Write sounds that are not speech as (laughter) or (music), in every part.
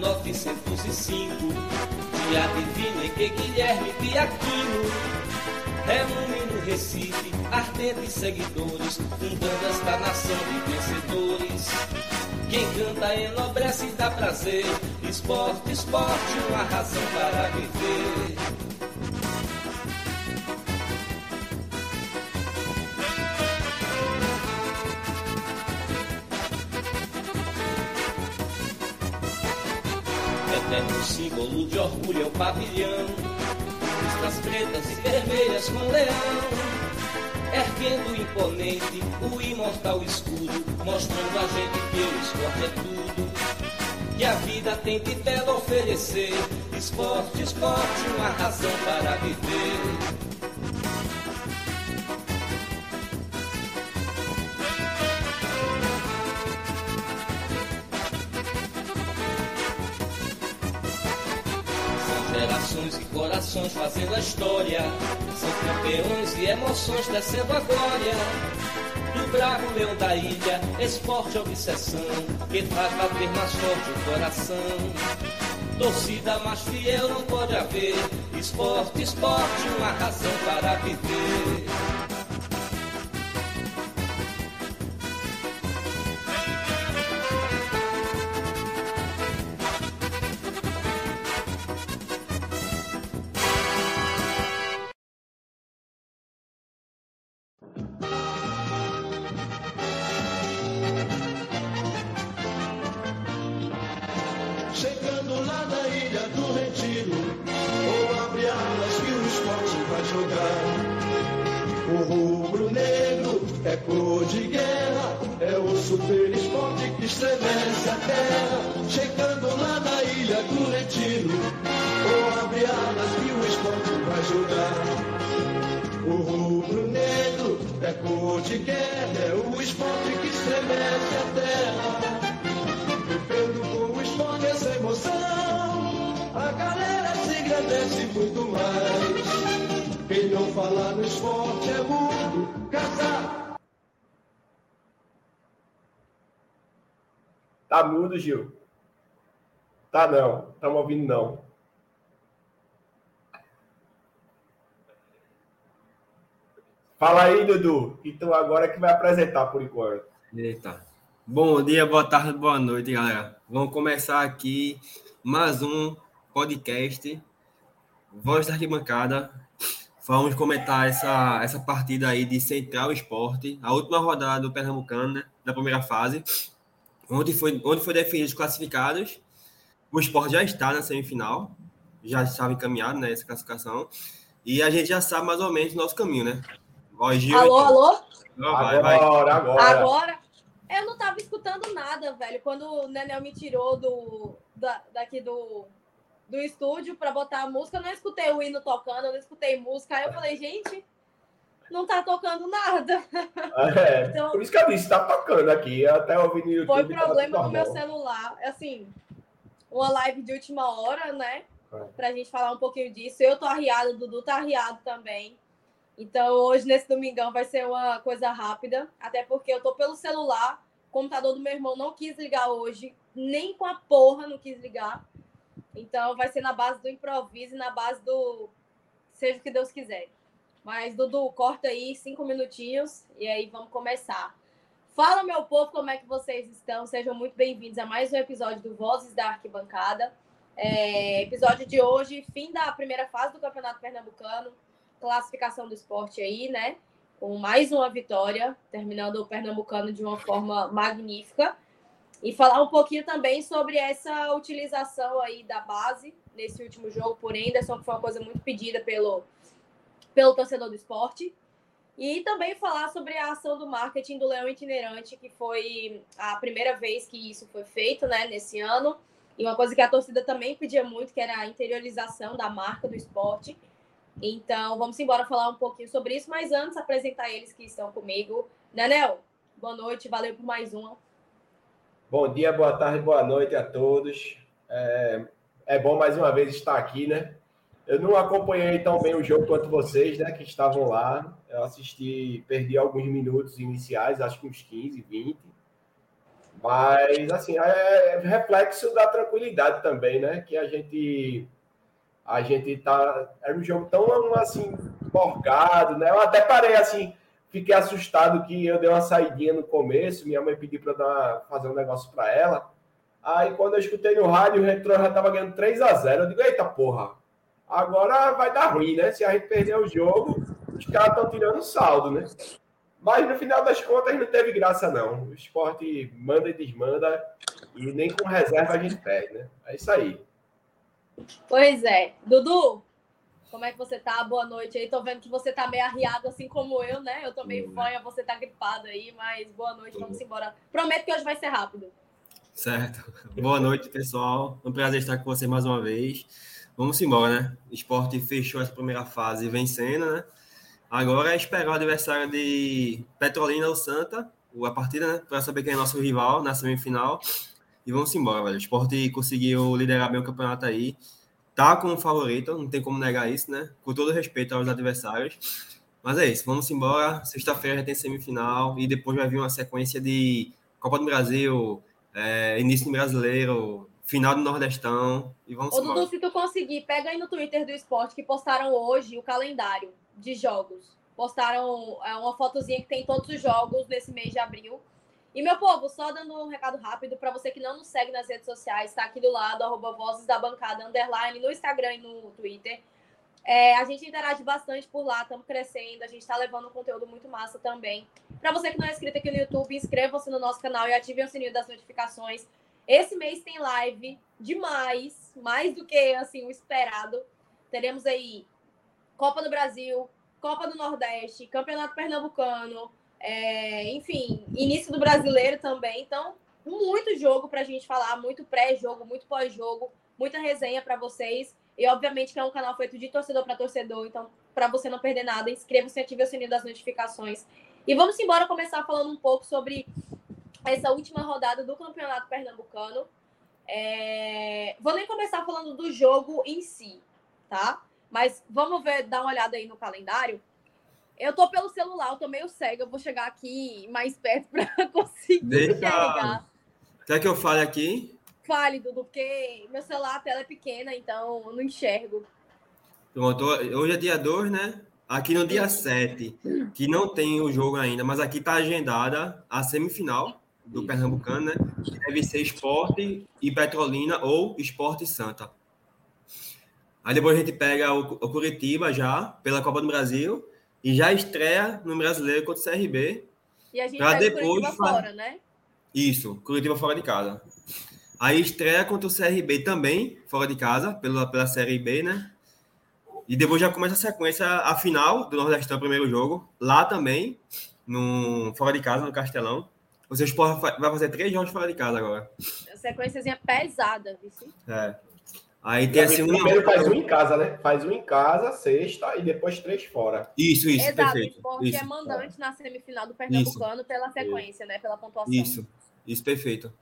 1905, dia divino em que Guilherme Piaquino reúne no Recife ardentes seguidores, fundando esta nação de vencedores. Quem canta enobrece e dá prazer, esporte, esporte, uma razão para viver. Símbolo de orgulho é o pavilhão, listras pretas e vermelhas com leão, erguendo imponente o imortal escudo, mostrando a gente que o esporte é tudo. Que a vida tem de belo oferecer, esporte, esporte, uma razão para viver. Corações fazendo a história. São campeões e emoções descendo a glória. Do bravo leão da ilha, esporte é obsessão. Que faz bater mais forte o coração. Torcida mais fiel não pode haver. Esporte, esporte, uma razão para viver. Tá não. Estamos ouvindo não. Fala aí, Dudu. Então agora que vai apresentar por enquanto. Eita. Bom dia, boa tarde, boa noite, galera. Vamos começar aqui mais um podcast Voz da Arquibancada. Vamos comentar essa, essa partida aí de Central Esporte, a última rodada do Pernambucano, né, da primeira fase, onde foi, onde foi definidos os classificados. O Esporte já está na semifinal, já estava encaminhado nessa né, classificação, e a gente já sabe mais ou menos o nosso caminho, né? Ó, Gil, alô, alô? Vai, vai. Agora, agora. Agora? Eu não tava escutando nada, velho. Quando o Nenel me tirou do, da, daqui do, do estúdio para botar a música, eu não escutei o hino tocando, eu não escutei música. Aí eu falei, gente, não tá tocando nada. É, (laughs) então, por isso que eu disse, tá tocando aqui. Até ouvi no YouTube. Foi problema no meu celular. Assim, uma live de última hora, né? É. Pra gente falar um pouquinho disso. Eu tô arriado, o Dudu tá arriado também. Então, hoje, nesse domingão, vai ser uma coisa rápida, até porque eu tô pelo celular, o computador do meu irmão não quis ligar hoje, nem com a porra não quis ligar. Então, vai ser na base do improviso e na base do seja o que Deus quiser. Mas, Dudu, corta aí cinco minutinhos e aí vamos começar. Fala, meu povo, como é que vocês estão? Sejam muito bem-vindos a mais um episódio do Vozes da Arquibancada. É, episódio de hoje, fim da primeira fase do Campeonato Pernambucano classificação do esporte aí, né? Com mais uma vitória, terminando o Pernambucano de uma forma magnífica. E falar um pouquinho também sobre essa utilização aí da base nesse último jogo por Anderson, que foi uma coisa muito pedida pelo, pelo torcedor do esporte. E também falar sobre a ação do marketing do Leão Itinerante, que foi a primeira vez que isso foi feito, né, nesse ano. E uma coisa que a torcida também pedia muito, que era a interiorização da marca do esporte. Então, vamos embora falar um pouquinho sobre isso, mas antes apresentar eles que estão comigo. Nenel, boa noite, valeu por mais uma. Bom dia, boa tarde, boa noite a todos. É, é bom mais uma vez estar aqui, né? Eu não acompanhei tão bem o jogo quanto vocês, né, que estavam lá. Eu assisti, perdi alguns minutos iniciais, acho que uns 15, 20. Mas, assim, é, é reflexo da tranquilidade também, né? Que a gente. A gente tá. Era um jogo tão, assim, borgado, né? Eu até parei, assim, fiquei assustado que eu dei uma saidinha no começo. Minha mãe pediu para fazer um negócio para ela. Aí, quando eu escutei no rádio, o Retro já tava ganhando 3 a 0 Eu digo, eita porra, Agora vai dar ruim, né? Se a gente perder o jogo, os caras estão tirando saldo, né? Mas no final das contas não teve graça, não. O esporte manda e desmanda e nem com reserva a gente perde, né? É isso aí. Pois é. Dudu, como é que você tá? Boa noite aí. Tô vendo que você tá meio arriado, assim como eu, né? Eu tô meio fanha, você tá gripado aí, mas boa noite, vamos embora. Prometo que hoje vai ser rápido. Certo. Boa noite, pessoal. É um prazer estar com você mais uma vez. Vamos embora, né? O esporte fechou essa primeira fase vencendo, né? Agora é esperar o adversário de Petrolina ou Santa, a partida, né? Para saber quem é nosso rival na semifinal. E vamos embora, velho. O esporte conseguiu liderar bem o campeonato aí. Tá como favorito, não tem como negar isso, né? Com todo respeito aos adversários. Mas é isso, vamos embora. Sexta-feira já tem semifinal e depois vai vir uma sequência de Copa do Brasil, é, início do brasileiro, final do Nordestão e vamos Ô, Dudu, se tu conseguir, pega aí no Twitter do esporte que postaram hoje o calendário de jogos. Postaram é, uma fotozinha que tem todos os jogos nesse mês de abril. E, meu povo, só dando um recado rápido para você que não nos segue nas redes sociais, está aqui do lado, arroba Vozes da Bancada, underline, no Instagram e no Twitter. É, a gente interage bastante por lá, estamos crescendo, a gente está levando um conteúdo muito massa também. Para você que não é inscrito aqui no YouTube, inscreva-se no nosso canal e ative o sininho das notificações esse mês tem live demais, mais do que assim o esperado. Teremos aí Copa do Brasil, Copa do Nordeste, Campeonato Pernambucano, é, enfim, início do Brasileiro também. Então, muito jogo para a gente falar, muito pré-jogo, muito pós-jogo, muita resenha para vocês. E obviamente que é um canal feito de torcedor para torcedor, então para você não perder nada, inscreva-se e ative o sininho das notificações. E vamos embora começar falando um pouco sobre essa última rodada do Campeonato Pernambucano. É... Vou nem começar falando do jogo em si, tá? Mas vamos ver, dar uma olhada aí no calendário. Eu tô pelo celular, eu tô meio cega, eu vou chegar aqui mais perto para (laughs) conseguir Deixa... enxergar. Quer que eu fale aqui? Fale, Dudu, porque meu celular, a tela é pequena, então eu não enxergo. Pronto, hoje é dia 2, né? Aqui no dia 7, que não tem o jogo ainda, mas aqui tá agendada a semifinal do Pernambucano, né? Que deve ser Esporte e Petrolina ou Esporte Santa. Aí depois a gente pega o, o Curitiba já, pela Copa do Brasil, e já estreia no Brasileiro contra o CRB. E a gente vai depois Curitiba fora, né? Isso, Curitiba fora de casa. Aí estreia contra o CRB também, fora de casa, pela, pela Série B, né? E depois já começa a sequência, a final do Nordestão, primeiro jogo, lá também, no, fora de casa, no Castelão. Esporte vai fazer três jogos fora de casa agora. Sequênciazinha pesada, viu? É. Aí tem assim um. Primeiro faz um em casa, né? Faz um em casa, sexta, e depois três fora. Isso, isso, Exato, perfeito. O esporte isso. é mandante na semifinal do Pernambucano isso. pela sequência, né? Pela pontuação. Isso, isso, perfeito.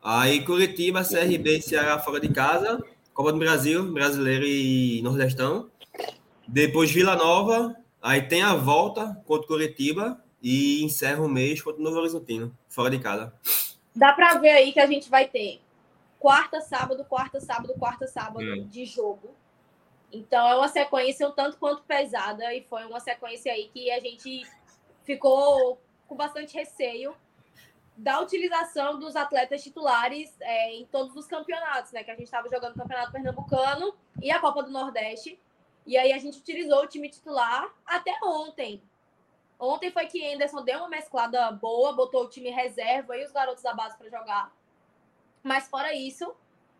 Aí Curitiba, CRB e Ceará fora de casa. Copa do Brasil, Brasileiro e Nordestão. Depois Vila Nova. Aí tem a volta contra Curitiba e encerra o mês contra o Novo Horizontino, fora de casa. Dá para ver aí que a gente vai ter quarta, sábado, quarta, sábado, quarta, sábado hum. de jogo. Então é uma sequência um tanto quanto pesada e foi uma sequência aí que a gente ficou com bastante receio da utilização dos atletas titulares é, em todos os campeonatos, né? Que a gente estava jogando o Campeonato Pernambucano e a Copa do Nordeste. E aí a gente utilizou o time titular até ontem. Ontem foi que Anderson deu uma mesclada boa, botou o time reserva e os garotos da base para jogar. Mas fora isso,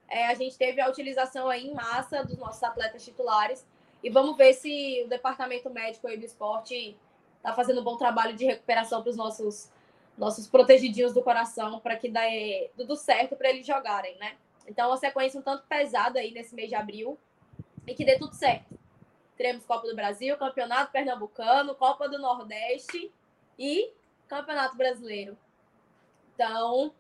é, a gente teve a utilização aí em massa dos nossos atletas titulares. E vamos ver se o departamento médico aí do esporte tá fazendo um bom trabalho de recuperação para os nossos nossos protegidinhos do coração para que dê tudo certo para eles jogarem, né? Então, uma sequência um tanto pesada aí nesse mês de abril e que dê tudo certo. Teremos Copa do Brasil, Campeonato Pernambucano, Copa do Nordeste e Campeonato Brasileiro. Então,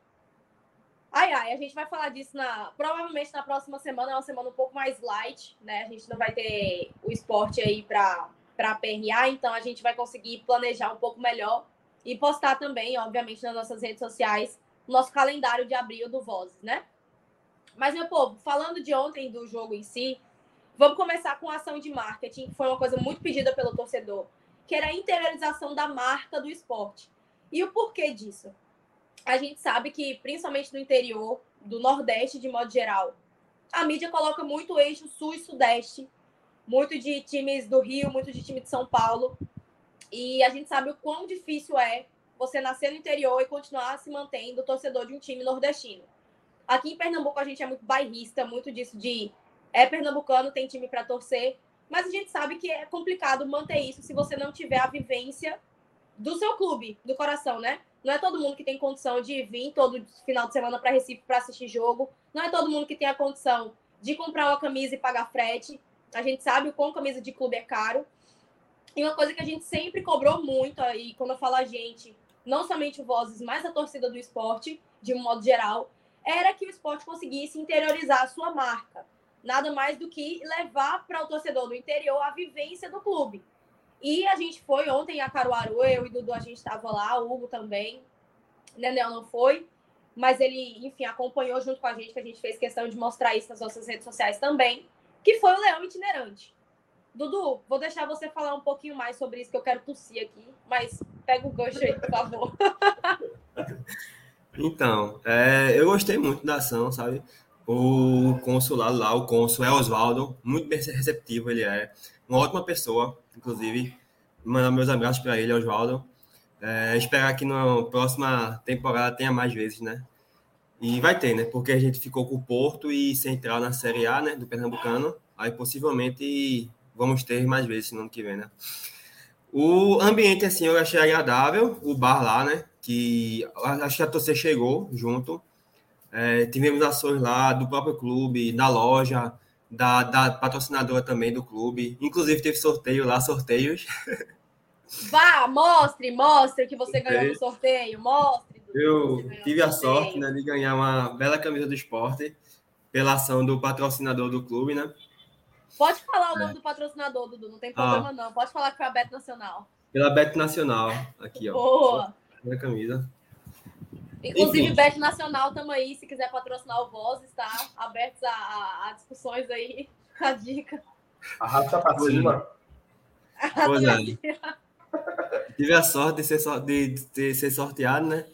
ai, ai, a gente vai falar disso na, provavelmente na próxima semana, é uma semana um pouco mais light, né? A gente não vai ter o esporte aí para para PRA, então a gente vai conseguir planejar um pouco melhor e postar também, obviamente, nas nossas redes sociais, o nosso calendário de abril do Vozes, né? Mas, meu povo, falando de ontem do jogo em si, vamos começar com a ação de marketing, que foi uma coisa muito pedida pelo torcedor, que era a interiorização da marca do esporte. E o porquê disso? A gente sabe que, principalmente no interior, do Nordeste de modo geral, a mídia coloca muito eixo sul e sudeste, muito de times do Rio, muito de time de São Paulo. E a gente sabe o quão difícil é você nascer no interior e continuar se mantendo torcedor de um time nordestino. Aqui em Pernambuco a gente é muito bairrista, muito disso de é pernambucano, tem time para torcer, mas a gente sabe que é complicado manter isso se você não tiver a vivência do seu clube, do coração, né? Não é todo mundo que tem condição de vir todo final de semana para Recife para assistir jogo. Não é todo mundo que tem a condição de comprar uma camisa e pagar frete. A gente sabe o quão camisa de clube é caro. E uma coisa que a gente sempre cobrou muito, aí quando eu falo a gente, não somente o Vozes, mas a torcida do esporte, de um modo geral, era que o esporte conseguisse interiorizar a sua marca. Nada mais do que levar para o torcedor do interior a vivência do clube. E a gente foi ontem a Caruaru, eu e Dudu, a gente estava lá, o Hugo também. Nenel não foi, mas ele, enfim, acompanhou junto com a gente, que a gente fez questão de mostrar isso nas nossas redes sociais também, que foi o Leão Itinerante. Dudu, vou deixar você falar um pouquinho mais sobre isso, que eu quero tossir aqui, mas pega o gancho aí, por favor. (laughs) então, é, eu gostei muito da ação, sabe? O consulado lá, o cônsul é Oswaldo, muito bem receptivo ele é, uma ótima pessoa, inclusive, mandar meus abraços para ele, Oswaldo. É, esperar que na próxima temporada tenha mais vezes, né? E vai ter, né? Porque a gente ficou com o Porto e Central na Série A, né? Do Pernambucano. Aí possivelmente vamos ter mais vezes no ano que vem, né? O ambiente, assim, eu achei agradável, o bar lá, né? Que acho que a torcida chegou junto. É, tivemos ações lá do próprio clube, da loja, da, da patrocinadora também do clube. Inclusive teve sorteio lá, sorteios. Vá, mostre, mostre que você ganhou no sorteio, mostre. Eu tive a sorte né, de ganhar uma bela camisa do esporte pela ação do patrocinador do clube, né? Pode falar o nome é. do patrocinador, Dudu, não tem problema ah. não. Pode falar que foi a Beto Nacional. Pela Beto Nacional, aqui, ó. Boa! Na camisa. Inclusive, Enfim. Bet Nacional, estamos aí. Se quiser patrocinar o Voz, está abertos a, a, a, discussões aí. (laughs) A dica. Arrasta para cima. É. Tive a sorte de ser, de, de ser sorteado, né?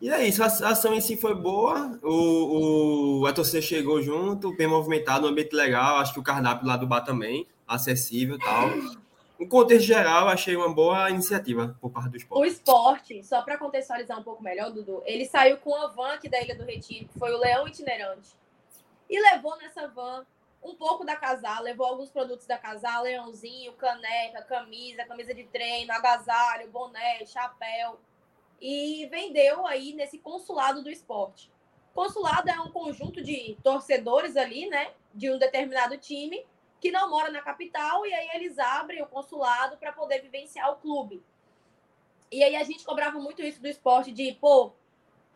E é isso, a ação em si foi boa, o, o, a torcida chegou junto, bem movimentado, um ambiente legal, acho que o cardápio lá do bar também, acessível e tal. No contexto geral, achei uma boa iniciativa por parte do esporte. O esporte, só para contextualizar um pouco melhor, Dudu, ele saiu com a van aqui da Ilha do Retiro, que foi o Leão Itinerante, e levou nessa van um pouco da casal, levou alguns produtos da casal, leãozinho, caneca, camisa, camisa de treino, agasalho, boné, chapéu e vendeu aí nesse consulado do esporte. Consulado é um conjunto de torcedores ali, né, de um determinado time que não mora na capital e aí eles abrem o consulado para poder vivenciar o clube. E aí a gente cobrava muito isso do esporte de, pô,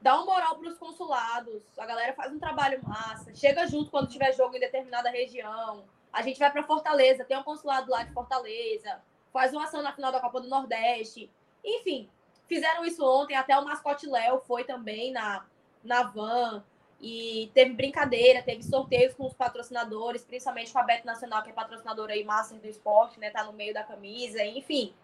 dá uma moral para os consulados, a galera faz um trabalho massa, chega junto quando tiver jogo em determinada região. A gente vai para Fortaleza, tem um consulado lá de Fortaleza, faz uma ação na final da Copa do Nordeste. Enfim, Fizeram isso ontem, até o mascote Léo foi também na, na van. E teve brincadeira, teve sorteios com os patrocinadores, principalmente com a Bet Nacional, que é patrocinadora aí, Master do Esporte, né? Tá no meio da camisa, enfim.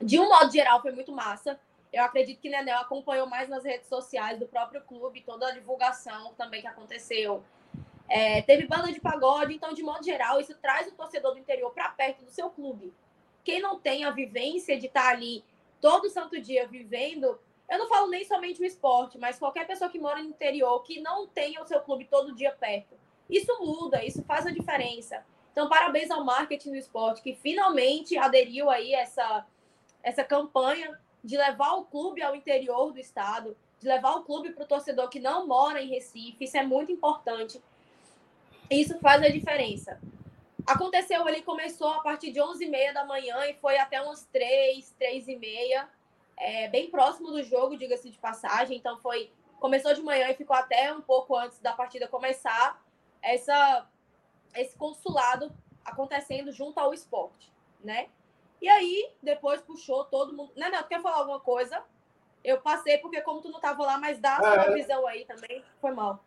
De um modo geral, foi muito massa. Eu acredito que Nenel acompanhou mais nas redes sociais do próprio clube, toda a divulgação também que aconteceu. É, teve banda de pagode, então, de modo geral, isso traz o torcedor do interior para perto do seu clube. Quem não tem a vivência de estar tá ali todo santo dia vivendo, eu não falo nem somente o esporte, mas qualquer pessoa que mora no interior, que não tenha o seu clube todo dia perto. Isso muda, isso faz a diferença. Então, parabéns ao marketing do esporte, que finalmente aderiu aí essa, essa campanha de levar o clube ao interior do estado, de levar o clube para o torcedor que não mora em Recife. Isso é muito importante. Isso faz a diferença. Aconteceu, ele começou a partir de 11h30 da manhã e foi até umas 3, 3h30, é, bem próximo do jogo, diga-se de passagem. Então foi começou de manhã e ficou até um pouco antes da partida começar. Essa, esse consulado acontecendo junto ao esporte, né? E aí, depois puxou todo mundo. Não, não, tu quer falar alguma coisa? Eu passei porque, como tu não tava lá, mas dá a sua é. visão aí também. Foi mal.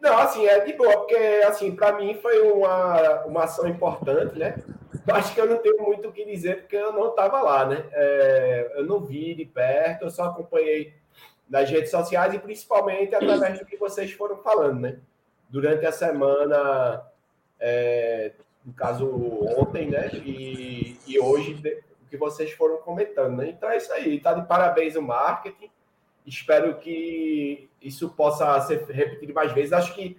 Não, assim, é de boa, porque, assim, para mim foi uma, uma ação importante, né? (laughs) Acho que eu não tenho muito o que dizer, porque eu não estava lá, né? É, eu não vi de perto, eu só acompanhei nas redes sociais e principalmente através do que vocês foram falando, né? Durante a semana, é, no caso ontem, né? E, e hoje, o que vocês foram comentando, né? Então é isso aí, tá de parabéns o marketing. Espero que isso possa ser repetido mais vezes. Acho que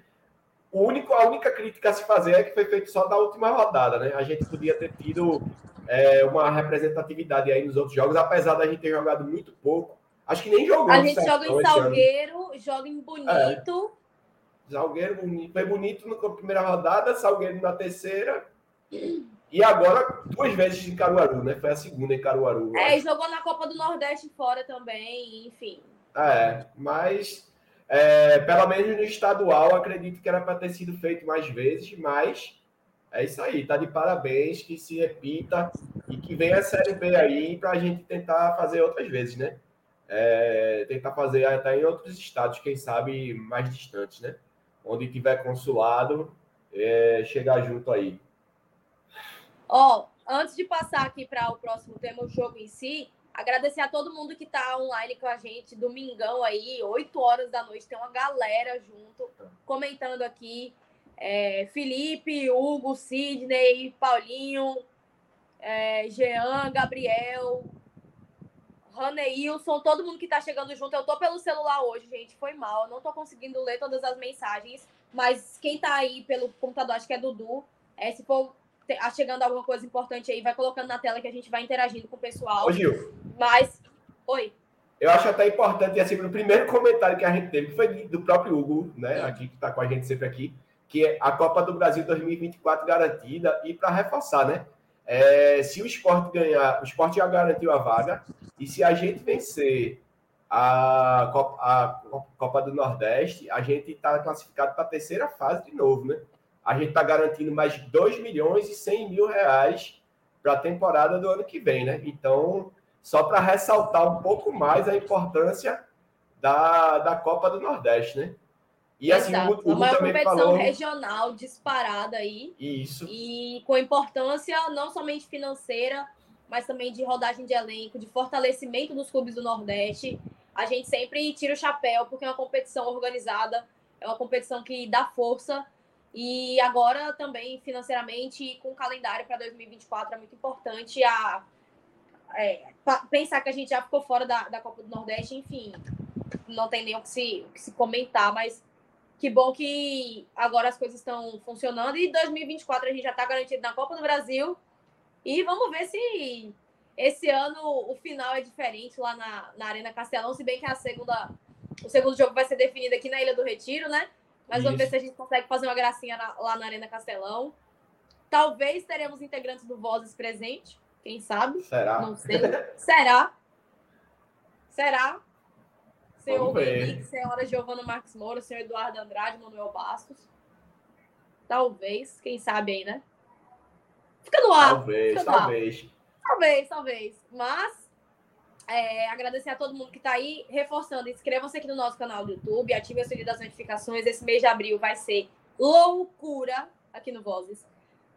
o único, a única crítica a se fazer é que foi feito só da última rodada, né? A gente podia ter tido é, uma representatividade aí nos outros jogos, apesar da gente ter jogado muito pouco. Acho que nem jogou. A gente joga em Salgueiro, joga em Bonito. É. Salgueiro foi bonito na primeira rodada, Salgueiro na terceira. E agora, duas vezes em Caruaru, né? Foi a segunda em Caruaru. É, jogou na Copa do Nordeste fora também, enfim. É, mas é, pelo menos no estadual, acredito que era para ter sido feito mais vezes, mas é isso aí, tá de parabéns, que se repita e que venha a Série B aí para a gente tentar fazer outras vezes, né? É, tentar fazer até em outros estados, quem sabe mais distantes, né? Onde tiver consulado, é, chegar junto aí. Ó, oh, antes de passar aqui para o próximo tema, o jogo em si, Agradecer a todo mundo que está online com a gente, domingão aí, 8 horas da noite, tem uma galera junto, comentando aqui. É, Felipe, Hugo, Sidney, Paulinho, é, Jean, Gabriel, Raneilson, todo mundo que está chegando junto. Eu tô pelo celular hoje, gente, foi mal. Eu não tô conseguindo ler todas as mensagens, mas quem está aí pelo computador, acho que é Dudu. É, se for chegando alguma coisa importante aí, vai colocando na tela que a gente vai interagindo com o pessoal. Ô, Gil. Mas, oi. Eu acho até importante, assim, no primeiro comentário que a gente teve, que foi do próprio Hugo, né, aqui, que está com a gente sempre aqui, que é a Copa do Brasil 2024 garantida, e para reforçar, né, é, se o esporte ganhar, o esporte já garantiu a vaga, e se a gente vencer a Copa, a Copa do Nordeste, a gente está classificado para a terceira fase de novo, né? A gente está garantindo mais 2 milhões e 100 mil reais para a temporada do ano que vem, né? Então, só para ressaltar um pouco mais a importância da, da Copa do Nordeste, né? E assim, Exato. o Hugo uma competição falou... regional disparada aí. Isso. E com importância não somente financeira, mas também de rodagem de elenco, de fortalecimento dos clubes do Nordeste. A gente sempre tira o chapéu, porque é uma competição organizada, é uma competição que dá força. E agora também financeiramente, com o calendário para 2024, é muito importante a é, pensar que a gente já ficou fora da, da Copa do Nordeste, enfim, não tem nem o que se, o que se comentar, mas que bom que agora as coisas estão funcionando e 2024 a gente já está garantido na Copa do Brasil. E vamos ver se esse ano o final é diferente lá na, na Arena Castelão, se bem que a segunda, o segundo jogo vai ser definido aqui na Ilha do Retiro, né? Mas Isso. vamos ver se a gente consegue fazer uma gracinha na, lá na Arena Castelão. Talvez teremos integrantes do Vozes presente. Quem sabe? Será? Não sei. Será? Será? Senhor Henrique, senhora Giovana Marques Moura, senhor Eduardo Andrade, Manuel Bastos. Talvez, quem sabe aí, né? Fica no ar. Talvez, Fica talvez. Ar. Talvez, talvez. Mas, é, agradecer a todo mundo que está aí, reforçando, inscreva-se aqui no nosso canal do YouTube, ative o sininho das notificações. Esse mês de abril vai ser loucura aqui no Vozes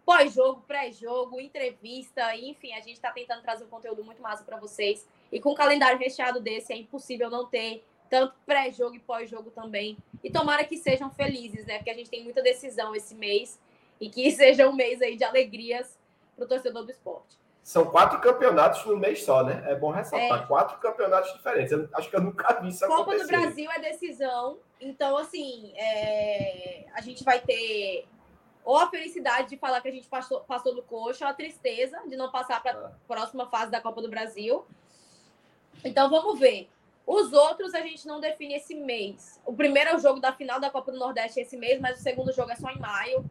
pós-jogo, pré-jogo, entrevista, enfim, a gente está tentando trazer um conteúdo muito massa para vocês. E com um calendário recheado desse, é impossível não ter tanto pré-jogo e pós-jogo também. E tomara que sejam felizes, né? Porque a gente tem muita decisão esse mês e que (laughs) seja um mês aí de alegrias para o torcedor do esporte. São quatro campeonatos no mês só, né? É bom ressaltar. É. Quatro campeonatos diferentes. Eu acho que eu nunca vi isso Copa acontecer. Copa do Brasil é decisão. Então, assim, é... a gente vai ter ou a felicidade de falar que a gente passou, passou do coxa, ou a tristeza de não passar para a próxima fase da Copa do Brasil. Então vamos ver. Os outros a gente não define esse mês. O primeiro é o jogo da final da Copa do Nordeste esse mês, mas o segundo jogo é só em maio.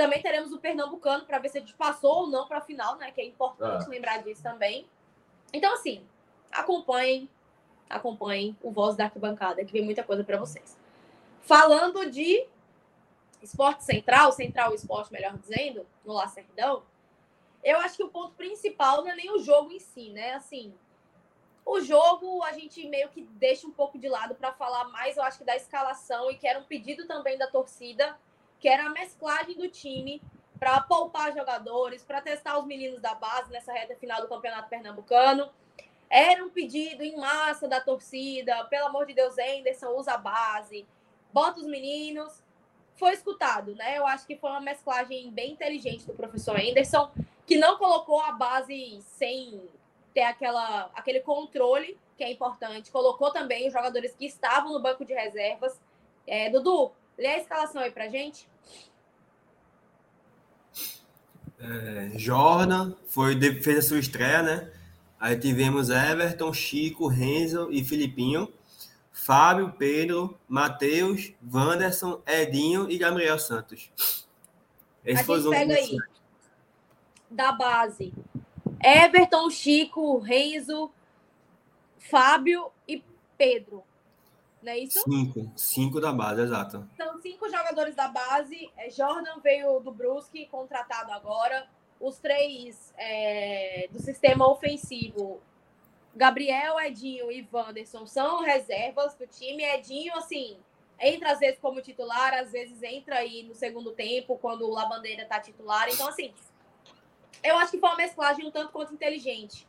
Também teremos o Pernambucano para ver se a gente passou ou não para a final, né? Que é importante ah. lembrar disso também. Então, assim, acompanhem, acompanhem o Voz da Arquibancada, que vem muita coisa para vocês. Falando de esporte central, central esporte, melhor dizendo, no Lacerdão, eu acho que o ponto principal não é nem o jogo em si, né? Assim, o jogo a gente meio que deixa um pouco de lado para falar mais, eu acho que da escalação e que era um pedido também da torcida, que era a mesclagem do time para poupar jogadores, para testar os meninos da base nessa reta final do Campeonato Pernambucano. Era um pedido em massa da torcida, pelo amor de Deus, Anderson, usa a base, bota os meninos. Foi escutado, né? Eu acho que foi uma mesclagem bem inteligente do professor Anderson, que não colocou a base sem ter aquela, aquele controle, que é importante. Colocou também os jogadores que estavam no banco de reservas. É, Dudu, lê a escalação aí pra gente. É, Jordan foi, fez a sua estreia, né? Aí tivemos Everton, Chico, Renzo e Filipinho. Fábio, Pedro, Matheus, Wanderson, Edinho e Gabriel Santos. Esse a gente pega aí da base. Everton, Chico, Renzo, Fábio e Pedro. Não é isso? Cinco. Cinco da base, exato. São cinco jogadores da base. É, Jordan veio do Brusque, contratado agora. Os três é, do sistema ofensivo. Gabriel, Edinho e Wanderson são reservas do time. Edinho, assim, entra às vezes como titular, às vezes entra aí no segundo tempo, quando o Labandeira tá titular. Então, assim, eu acho que foi uma mesclagem um tanto quanto inteligente.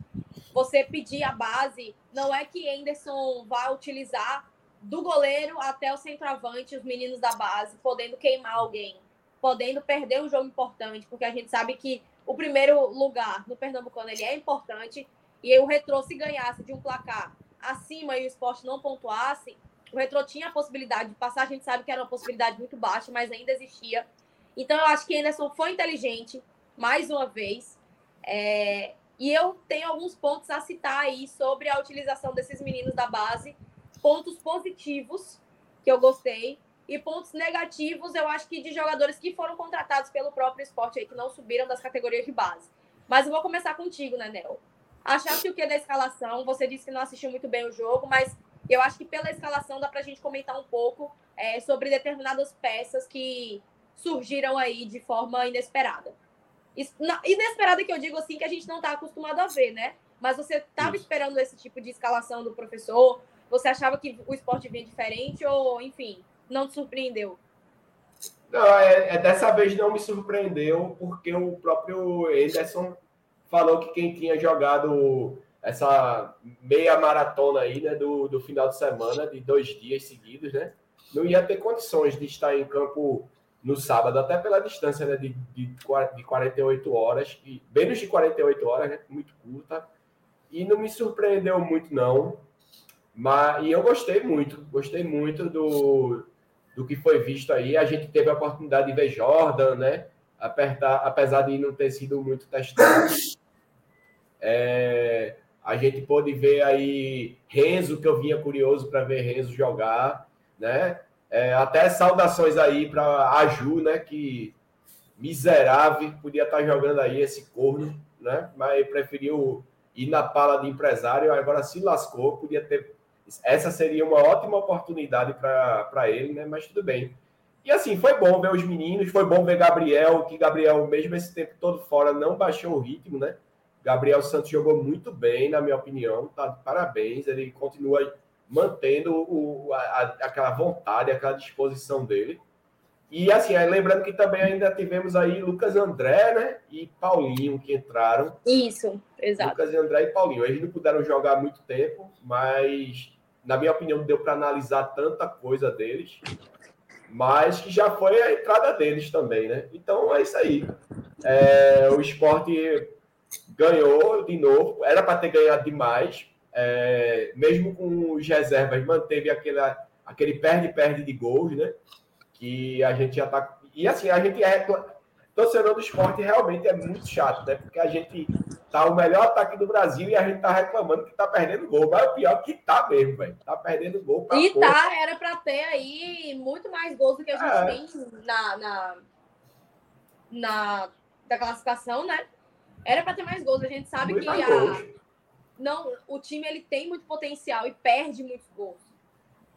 Você pedir a base, não é que Anderson vá utilizar do goleiro até o centroavante, os meninos da base, podendo queimar alguém, podendo perder um jogo importante, porque a gente sabe que o primeiro lugar no Pernambucano ele é importante, e o Retrô, se ganhasse de um placar acima e o esporte não pontuasse, o Retrô tinha a possibilidade de passar, a gente sabe que era uma possibilidade muito baixa, mas ainda existia. Então eu acho que Anderson foi inteligente, mais uma vez. É, e eu tenho alguns pontos a citar aí sobre a utilização desses meninos da base, pontos positivos que eu gostei e pontos negativos, eu acho que de jogadores que foram contratados pelo próprio esporte aí, que não subiram das categorias de base. Mas eu vou começar contigo, né, Nel? Achaste o que da escalação? Você disse que não assistiu muito bem o jogo, mas eu acho que pela escalação dá pra gente comentar um pouco é, sobre determinadas peças que surgiram aí de forma inesperada. Inesperada que eu digo assim, que a gente não está acostumado a ver, né? Mas você estava esperando esse tipo de escalação do professor? Você achava que o esporte vinha diferente ou, enfim, não te surpreendeu? Não, é, é, dessa vez não me surpreendeu, porque o próprio Anderson falou que quem tinha jogado essa meia maratona aí, né, do, do final de semana, de dois dias seguidos, né, não ia ter condições de estar em campo no sábado, até pela distância né, de, de, de 48 horas, e menos de 48 horas, né, muito curta, e não me surpreendeu muito, não. Mas, e eu gostei muito, gostei muito do, do que foi visto aí. A gente teve a oportunidade de ver Jordan, né? Apertar, apesar de não ter sido muito testado. É, a gente pôde ver aí Renzo, que eu vinha curioso para ver Renzo jogar, né? É, até saudações aí para a Ju, né? Que miserável, podia estar tá jogando aí esse corno, né? Mas preferiu ir na pala de empresário, agora se lascou, podia ter. Essa seria uma ótima oportunidade para ele, né? Mas tudo bem. E assim, foi bom ver os meninos, foi bom ver Gabriel, que Gabriel, mesmo esse tempo todo fora, não baixou o ritmo, né? Gabriel Santos jogou muito bem, na minha opinião, tá de parabéns. Ele continua mantendo o, a, aquela vontade, aquela disposição dele. E assim, lembrando que também ainda tivemos aí Lucas André, né? E Paulinho que entraram. Isso, exato. Lucas André e Paulinho. Eles não puderam jogar muito tempo, mas na minha opinião deu para analisar tanta coisa deles, mas que já foi a entrada deles também, né? Então é isso aí. É, o esporte ganhou de novo, era para ter ganhado demais, é, mesmo com os reservas, manteve aquela, aquele perde-perde de gols, né? Que a gente já está e assim, a gente é. Torcedor do esporte realmente é muito chato, né? Porque a gente tá o melhor ataque do Brasil e a gente tá reclamando que tá perdendo gol. Mas o pior é que tá mesmo, velho. Tá perdendo gol pra E porra. tá, era pra ter aí muito mais gols do que a gente é. tem na, na, na da classificação, né? Era pra ter mais gols. A gente sabe muito que a, não, o time ele tem muito potencial e perde muitos gols.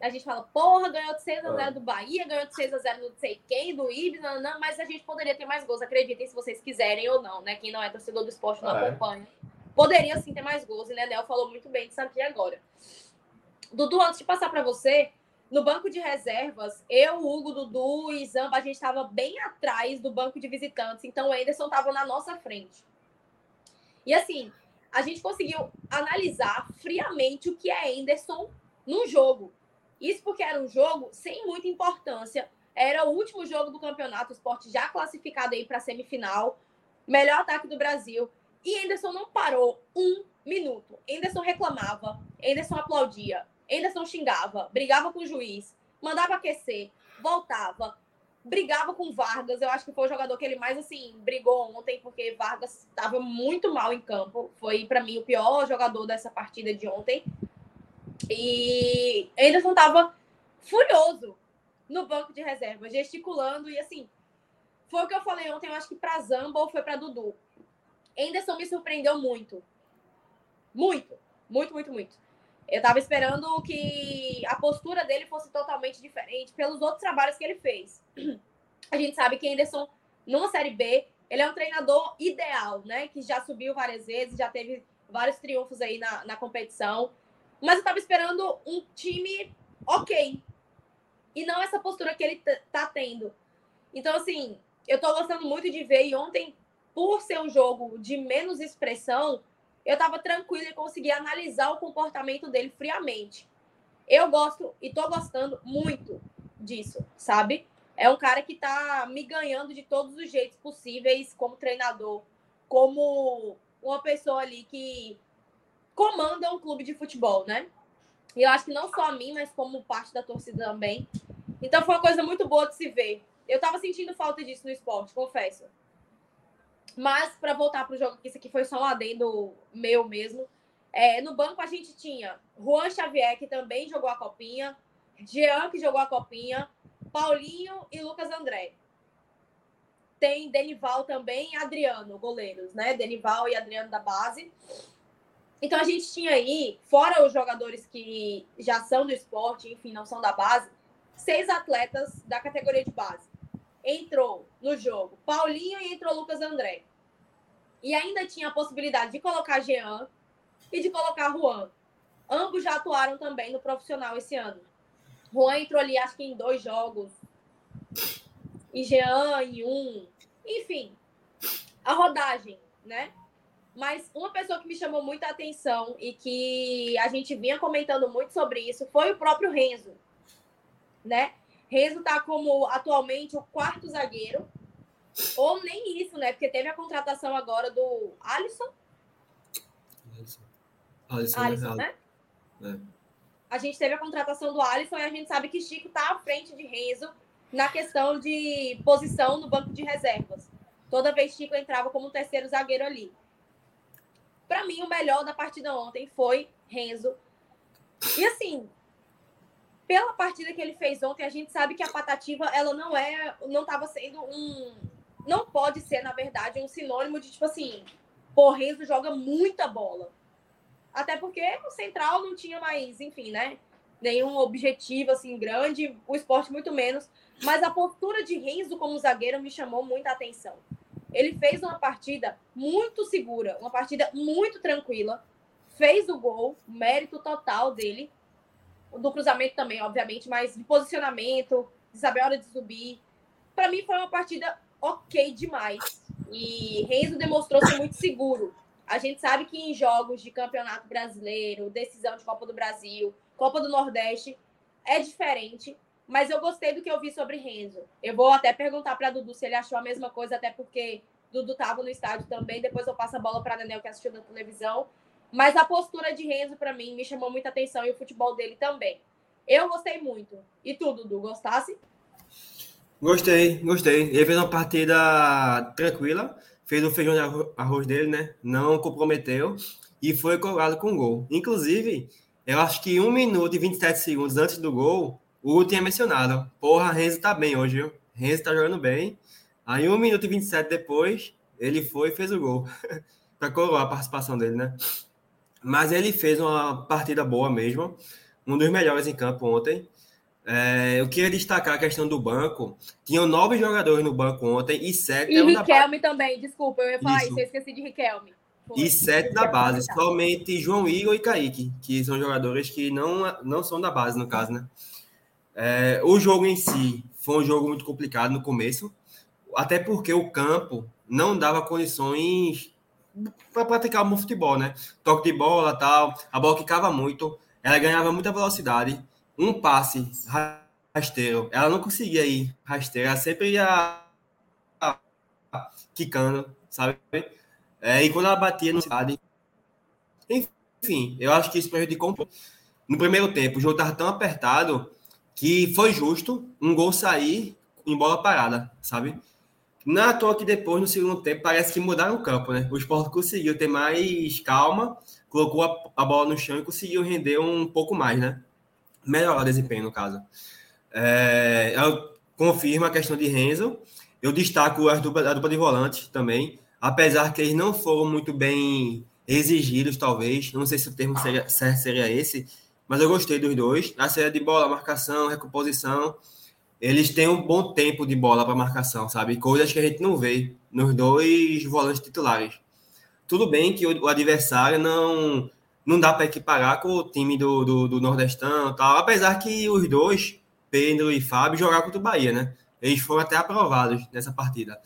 A gente fala, porra, ganhou de 6x0 ah. do Bahia, ganhou de 6x0 do não sei quem, do Ibis, não, não, mas a gente poderia ter mais gols. Acreditem se vocês quiserem ou não, né? Quem não é torcedor do esporte não ah, acompanha. Poderia sim ter mais gols, e né? Nel falou muito bem disso aqui agora. Dudu, antes de passar para você, no banco de reservas, eu, Hugo, Dudu e Zamba, a gente estava bem atrás do banco de visitantes, então o Anderson estava na nossa frente. E assim, a gente conseguiu analisar friamente o que é Anderson no jogo. Isso porque era um jogo sem muita importância. Era o último jogo do campeonato, o esporte já classificado aí para a semifinal. Melhor ataque do Brasil. E Anderson não parou um minuto. Anderson reclamava, Anderson aplaudia, Anderson xingava, brigava com o juiz, mandava aquecer, voltava, brigava com Vargas. Eu acho que foi o jogador que ele mais assim brigou ontem, porque Vargas estava muito mal em campo. Foi para mim o pior jogador dessa partida de ontem. E Anderson estava furioso no banco de reserva, gesticulando e assim. Foi o que eu falei ontem, eu acho que para Zamba ou foi para Dudu. Anderson me surpreendeu muito. Muito, muito, muito, muito. Eu estava esperando que a postura dele fosse totalmente diferente pelos outros trabalhos que ele fez. (clears throat) A gente sabe que Anderson, numa Série B, ele é um treinador ideal, né? Que já subiu várias vezes, já teve vários triunfos aí na, na competição. Mas eu tava esperando um time ok. E não essa postura que ele tá tendo. Então, assim, eu tô gostando muito de ver. E ontem, por ser um jogo de menos expressão, eu tava tranquila e consegui analisar o comportamento dele friamente. Eu gosto e tô gostando muito disso, sabe? É um cara que tá me ganhando de todos os jeitos possíveis como treinador, como uma pessoa ali que comanda um clube de futebol, né? E eu acho que não só a mim, mas como parte da torcida também. Então foi uma coisa muito boa de se ver. Eu tava sentindo falta disso no esporte, confesso. Mas, para voltar para o jogo, que isso aqui foi só um adendo meu mesmo. É, no banco a gente tinha Juan Xavier, que também jogou a copinha, Jean, que jogou a copinha, Paulinho e Lucas André. Tem Denival também e Adriano, goleiros, né? Denival e Adriano da base. Então a gente tinha aí, fora os jogadores que já são do esporte, enfim, não são da base, seis atletas da categoria de base. Entrou no jogo Paulinho e entrou Lucas André. E ainda tinha a possibilidade de colocar Jean e de colocar Juan. Ambos já atuaram também no profissional esse ano. Juan entrou ali, acho que em dois jogos. E Jean em um. Enfim, a rodagem, né? Mas uma pessoa que me chamou muita atenção e que a gente vinha comentando muito sobre isso foi o próprio Renzo, né? Renzo tá como atualmente o quarto zagueiro, ou nem isso, né? Porque teve a contratação agora do Alisson. Alisson, Alisson, Alisson né? É. A gente teve a contratação do Alisson e a gente sabe que Chico tá à frente de Renzo na questão de posição no banco de reservas. Toda vez Chico entrava como terceiro zagueiro ali. Para mim, o melhor da partida ontem foi Renzo. E assim, pela partida que ele fez ontem, a gente sabe que a Patativa, ela não é, não estava sendo um, não pode ser, na verdade, um sinônimo de tipo assim, pô, Renzo joga muita bola. Até porque o Central não tinha mais, enfim, né? Nenhum objetivo assim grande, o esporte muito menos. Mas a postura de Renzo como zagueiro me chamou muita atenção. Ele fez uma partida muito segura, uma partida muito tranquila, fez o gol, mérito total dele, do cruzamento também, obviamente, mas de posicionamento, de saber a hora de subir. Para mim foi uma partida ok demais. E Renzo demonstrou ser muito seguro. A gente sabe que em jogos de campeonato brasileiro, decisão de Copa do Brasil, Copa do Nordeste, é diferente. Mas eu gostei do que eu vi sobre Renzo. Eu vou até perguntar para Dudu se ele achou a mesma coisa, até porque Dudu estava no estádio também. Depois eu passo a bola para Daniel, que assistiu na televisão. Mas a postura de Renzo, para mim, me chamou muita atenção e o futebol dele também. Eu gostei muito. E tu, Dudu, gostasse? Gostei, gostei. Ele fez uma partida tranquila, fez o feijão de arroz dele, né? Não comprometeu e foi colado com gol. Inclusive, eu acho que 1 minuto e 27 segundos antes do gol, o Hugo tinha mencionado. Porra, Renzo tá bem hoje, viu? Renzo tá jogando bem. Aí, 1 minuto e 27 depois, ele foi e fez o gol. (laughs) para coroar a participação dele, né? Mas ele fez uma partida boa mesmo. Um dos melhores em campo ontem. É, eu queria destacar a questão do banco. Tinham nove jogadores no banco ontem e sete. E Riquelme da... também, desculpa, eu ia falar isso, isso eu esqueci de Riquelme. Foi. E sete da base, somente João Igor e Kaique, que são jogadores que não, não são da base, no caso, né? É, o jogo em si foi um jogo muito complicado no começo, até porque o campo não dava condições para praticar um futebol, né? Toque de bola tal, a bola quicava muito, ela ganhava muita velocidade, um passe rasteiro, ela não conseguia ir rasteiro, ela sempre ia quicando, sabe? É, e quando ela batia no cidade. Enfim, eu acho que isso prejudicou um pouco. No primeiro tempo, o jogo estava tão apertado que foi justo um gol sair em bola parada, sabe? Não é toa que depois, no segundo tempo, parece que mudaram o campo, né? O Sport conseguiu ter mais calma, colocou a, a bola no chão e conseguiu render um pouco mais, né? Melhorar o desempenho, no caso. É, eu confirmo a questão de Renzo. Eu destaco a dupla, a dupla de volante também apesar que eles não foram muito bem exigidos, talvez. Não sei se o termo seria, seria esse, mas eu gostei dos dois. A série de bola, marcação, recomposição, eles têm um bom tempo de bola para marcação, sabe? Coisas que a gente não vê nos dois volantes titulares. Tudo bem que o, o adversário não não dá para equiparar com o time do, do, do Nordestão tal, apesar que os dois, Pedro e Fábio, jogaram contra o Bahia, né? Eles foram até aprovados nessa partida.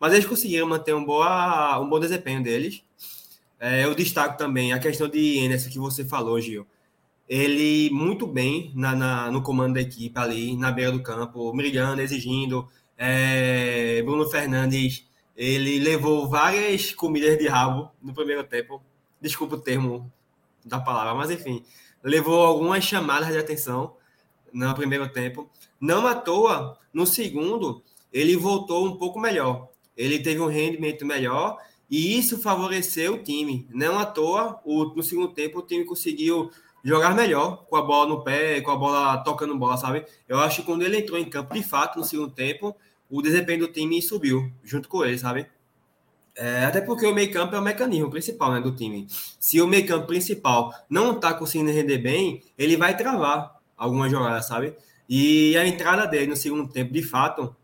Mas eles conseguiram manter um, boa, um bom desempenho deles. É, eu destaco também a questão de Enes que você falou, Gil. Ele muito bem na, na, no comando da equipe ali, na beira do campo, brilhando, exigindo. É, Bruno Fernandes, ele levou várias comidas de rabo no primeiro tempo. Desculpa o termo da palavra, mas enfim, levou algumas chamadas de atenção no primeiro tempo. Não à toa, no segundo, ele voltou um pouco melhor ele teve um rendimento melhor e isso favoreceu o time. Não à toa, o, no segundo tempo, o time conseguiu jogar melhor com a bola no pé, com a bola tocando bola, sabe? Eu acho que quando ele entrou em campo, de fato, no segundo tempo, o desempenho do time subiu junto com ele, sabe? É, até porque o meio campo é o mecanismo principal né, do time. Se o meio campo principal não está conseguindo render bem, ele vai travar alguma jogada, sabe? E a entrada dele no segundo tempo, de fato,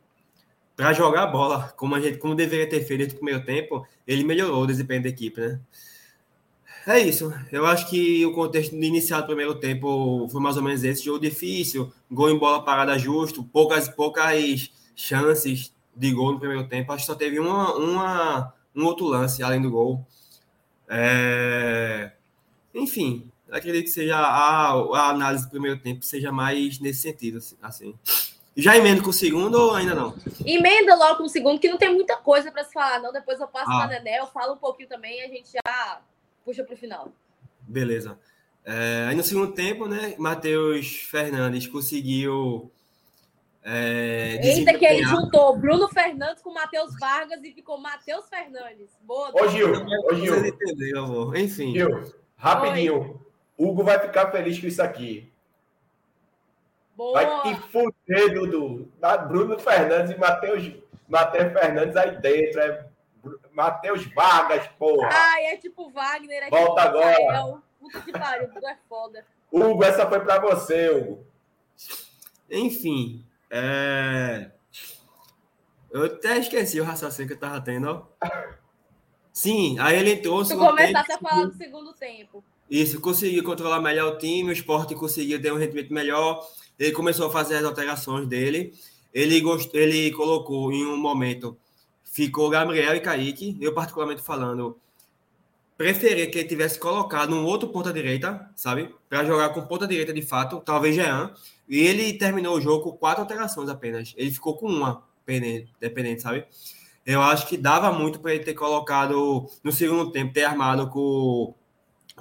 para jogar a bola, como a gente como deveria ter feito no primeiro tempo, ele melhorou o desempenho da equipe, né? É isso. Eu acho que o contexto inicial do primeiro tempo foi mais ou menos esse jogo difícil, gol em bola parada justo, poucas poucas chances de gol no primeiro tempo. Acho que só teve uma, uma um outro lance além do gol. É... Enfim, acredito que seja a, a análise do primeiro tempo seja mais nesse sentido, assim. Já emendo com o segundo ou ainda não? Emenda logo com o segundo, que não tem muita coisa para se falar, não. Depois eu passo ah. para Nené, eu falo um pouquinho também e a gente já puxa para o final. Beleza. É, aí no segundo tempo, né, Matheus Fernandes conseguiu. É, Eita, que ele juntou Bruno Fernandes com Matheus Vargas e ficou Matheus Fernandes. Boa. Ô, Gil, ô, Gil. Entendeu, Enfim. Gil, rapidinho. Oi. Hugo vai ficar feliz com isso aqui. Boa. Vai te fuder, Dudu. Bruno Fernandes e Matheus Matheus Fernandes aí dentro. É Matheus Vargas, porra. Ai, é tipo Wagner. É Volta tipo agora. Puta que pariu, tudo é foda. Hugo, essa foi pra você, Hugo. Enfim, é... eu até esqueci o raciocínio que eu tava tendo, ó. Sim, aí ele entrou. Tu começaste a falar do segundo tempo. Isso, conseguiu controlar melhor o time, o esporte conseguiu ter um rendimento melhor ele começou a fazer as alterações dele. Ele, gost... ele colocou em um momento, ficou Gabriel e Kaique. Eu, particularmente falando, preferia que ele tivesse colocado um outro ponta-direita, sabe? Para jogar com ponta-direita de fato, talvez Jean. E ele terminou o jogo com quatro alterações apenas. Ele ficou com uma, dependente, sabe? Eu acho que dava muito para ele ter colocado no segundo tempo, ter armado com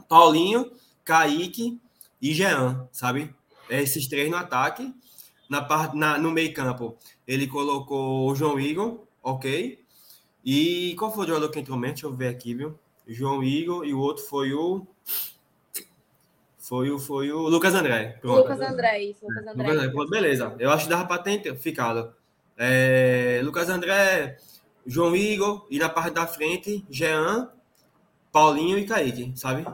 Paulinho, Kaique e Jean, sabe? esses três no ataque, Na parte, na, no meio campo, ele colocou o João Igor, ok. E qual foi o jogador que entrou mesmo? Deixa eu ver aqui, viu? João Igor e o outro foi o. Foi o, foi o Lucas André. Pronto. Lucas André, isso. Lucas André. Lucas André. Beleza. Eu acho que dava para ter ficado. É, Lucas André, João Igor e na parte da frente, Jean, Paulinho e Kaique, sabe?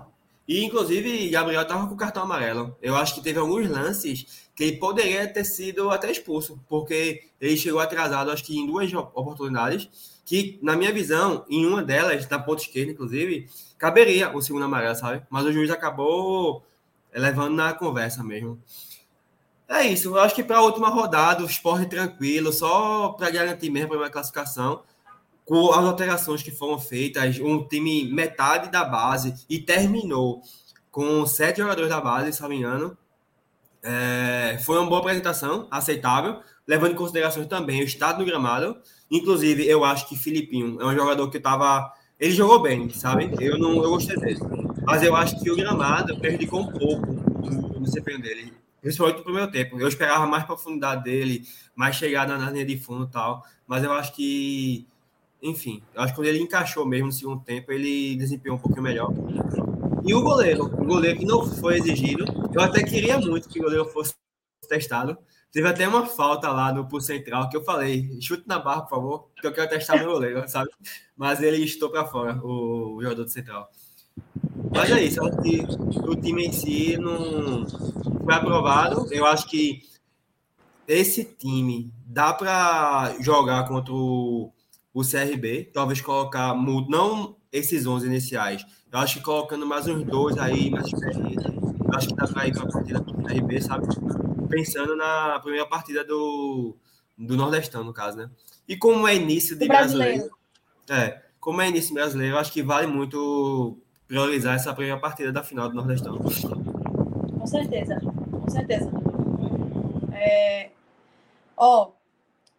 E, inclusive, Gabriel estava com cartão amarelo. Eu acho que teve alguns lances que ele poderia ter sido até expulso, porque ele chegou atrasado, acho que em duas oportunidades, que, na minha visão, em uma delas, na ponta esquerda, inclusive, caberia o segundo amarelo, sabe? Mas o juiz acabou levando na conversa mesmo. É isso, eu acho que para a última rodada, o esporte tranquilo, só para garantir mesmo a primeira classificação com as alterações que foram feitas, um time metade da base e terminou com sete jogadores da base, se não me engano. É, foi uma boa apresentação, aceitável, levando em consideração também o estado do gramado. Inclusive, eu acho que Filipinho é um jogador que estava. Ele jogou bem, sabe? Eu não eu gostei dele. Mas eu acho que o gramado prejudicou um pouco o desempenho dele, principalmente no primeiro tempo. Eu esperava mais profundidade dele, mais chegada na linha de fundo e tal. Mas eu acho que enfim, eu acho que quando ele encaixou mesmo no segundo tempo, ele desempenhou um pouquinho melhor. E o goleiro, o goleiro que não foi exigido, eu até queria muito que o goleiro fosse testado. Teve até uma falta lá no Pulso Central que eu falei, chute na barra, por favor, que eu quero testar meu goleiro, (laughs) sabe? Mas ele estou para fora, o, jogador do Central. Mas é isso, acho que o time em si não foi aprovado. Eu acho que esse time dá para jogar contra o o CRB, talvez colocar, não esses 11 iniciais, eu acho que colocando mais uns dois aí, mais experiência, eu acho que dá para ir para a partida do CRB, sabe? Pensando na primeira partida do, do Nordestão, no caso, né? E como é início de brasileiro. brasileiro, é, como é início brasileiro, eu acho que vale muito priorizar essa primeira partida da final do Nordestão. Com certeza, com certeza. É... Ó,